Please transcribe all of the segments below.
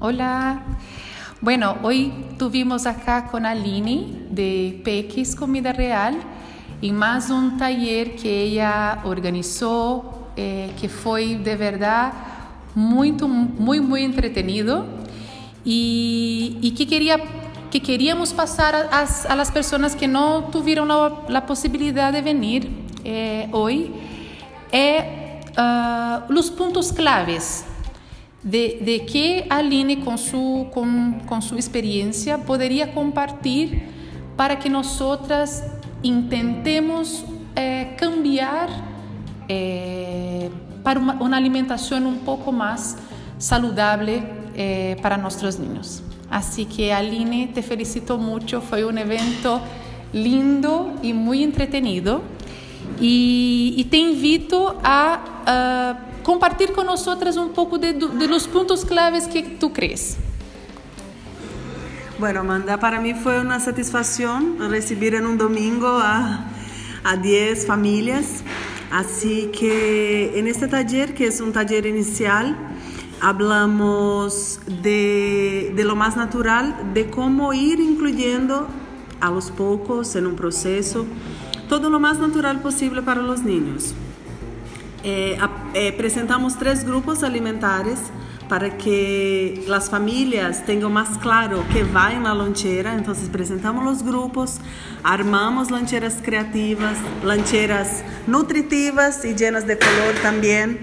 Olá. Bueno, hoje tuvimos acá con Aline de PX Comida Real e mais um taller que ela organizou, eh, que foi de verdade muito, muito, muito entretenido e, e que queria que queríamos passar às pessoas que não tiveram a, a possibilidade de vir eh, hoje é uh, los puntos claves de, de que a Aline, com, su, com, com sua experiência, poderia compartilhar para que nós intentemos eh, cambiar eh, para uma, uma, alimentação um pouco mais saudável eh, para nossos ninhos. Assim que, Aline, te felicito muito, foi um evento lindo e muito entretenido. e, e invito vindo a, a compartilhar conosco um pouco de, de los pontos claves que tu crees. Bueno, Amanda, para mim foi uma satisfação receber em um domingo a, a 10 famílias. Assim que em este taller, que é um taller inicial, hablamos de, de lo mais natural, de como ir incluyendo a poucos em um processo todo lo más natural posible para los niños. Eh, eh, presentamos tres grupos alimentares para que las familias tengan más claro qué va en la lonchera. Entonces presentamos los grupos, armamos loncheras creativas, loncheras nutritivas y llenas de color también.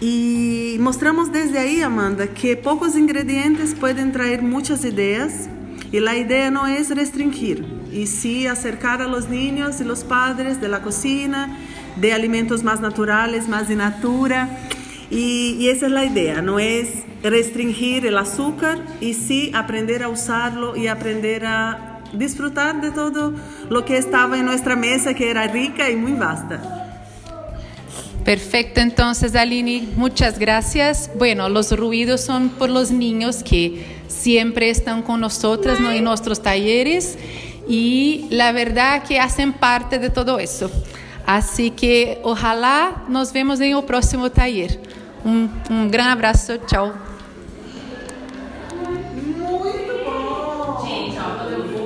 Y mostramos desde ahí, Amanda, que pocos ingredientes pueden traer muchas ideas y la idea no es restringir, y sí acercar a los niños y los padres de la cocina de alimentos más naturales, más de natura. Y, esa es la idea, no es restringir el azúcar y sí aprender a usarlo y aprender a disfrutar de todo lo que estaba en nuestra mesa, que era rica y muy vasta. Perfecto, entonces Aline, muchas gracias. Bueno, los ruidos son por los niños que siempre están con nosotros ¿no? en nuestros talleres e a verdade é que hacen parte de todo isso, assim que ojalá nos vemos em o próximo taller. Um, um grande abraço, tchau. Muito bom! Gente, ó, quando eu vou.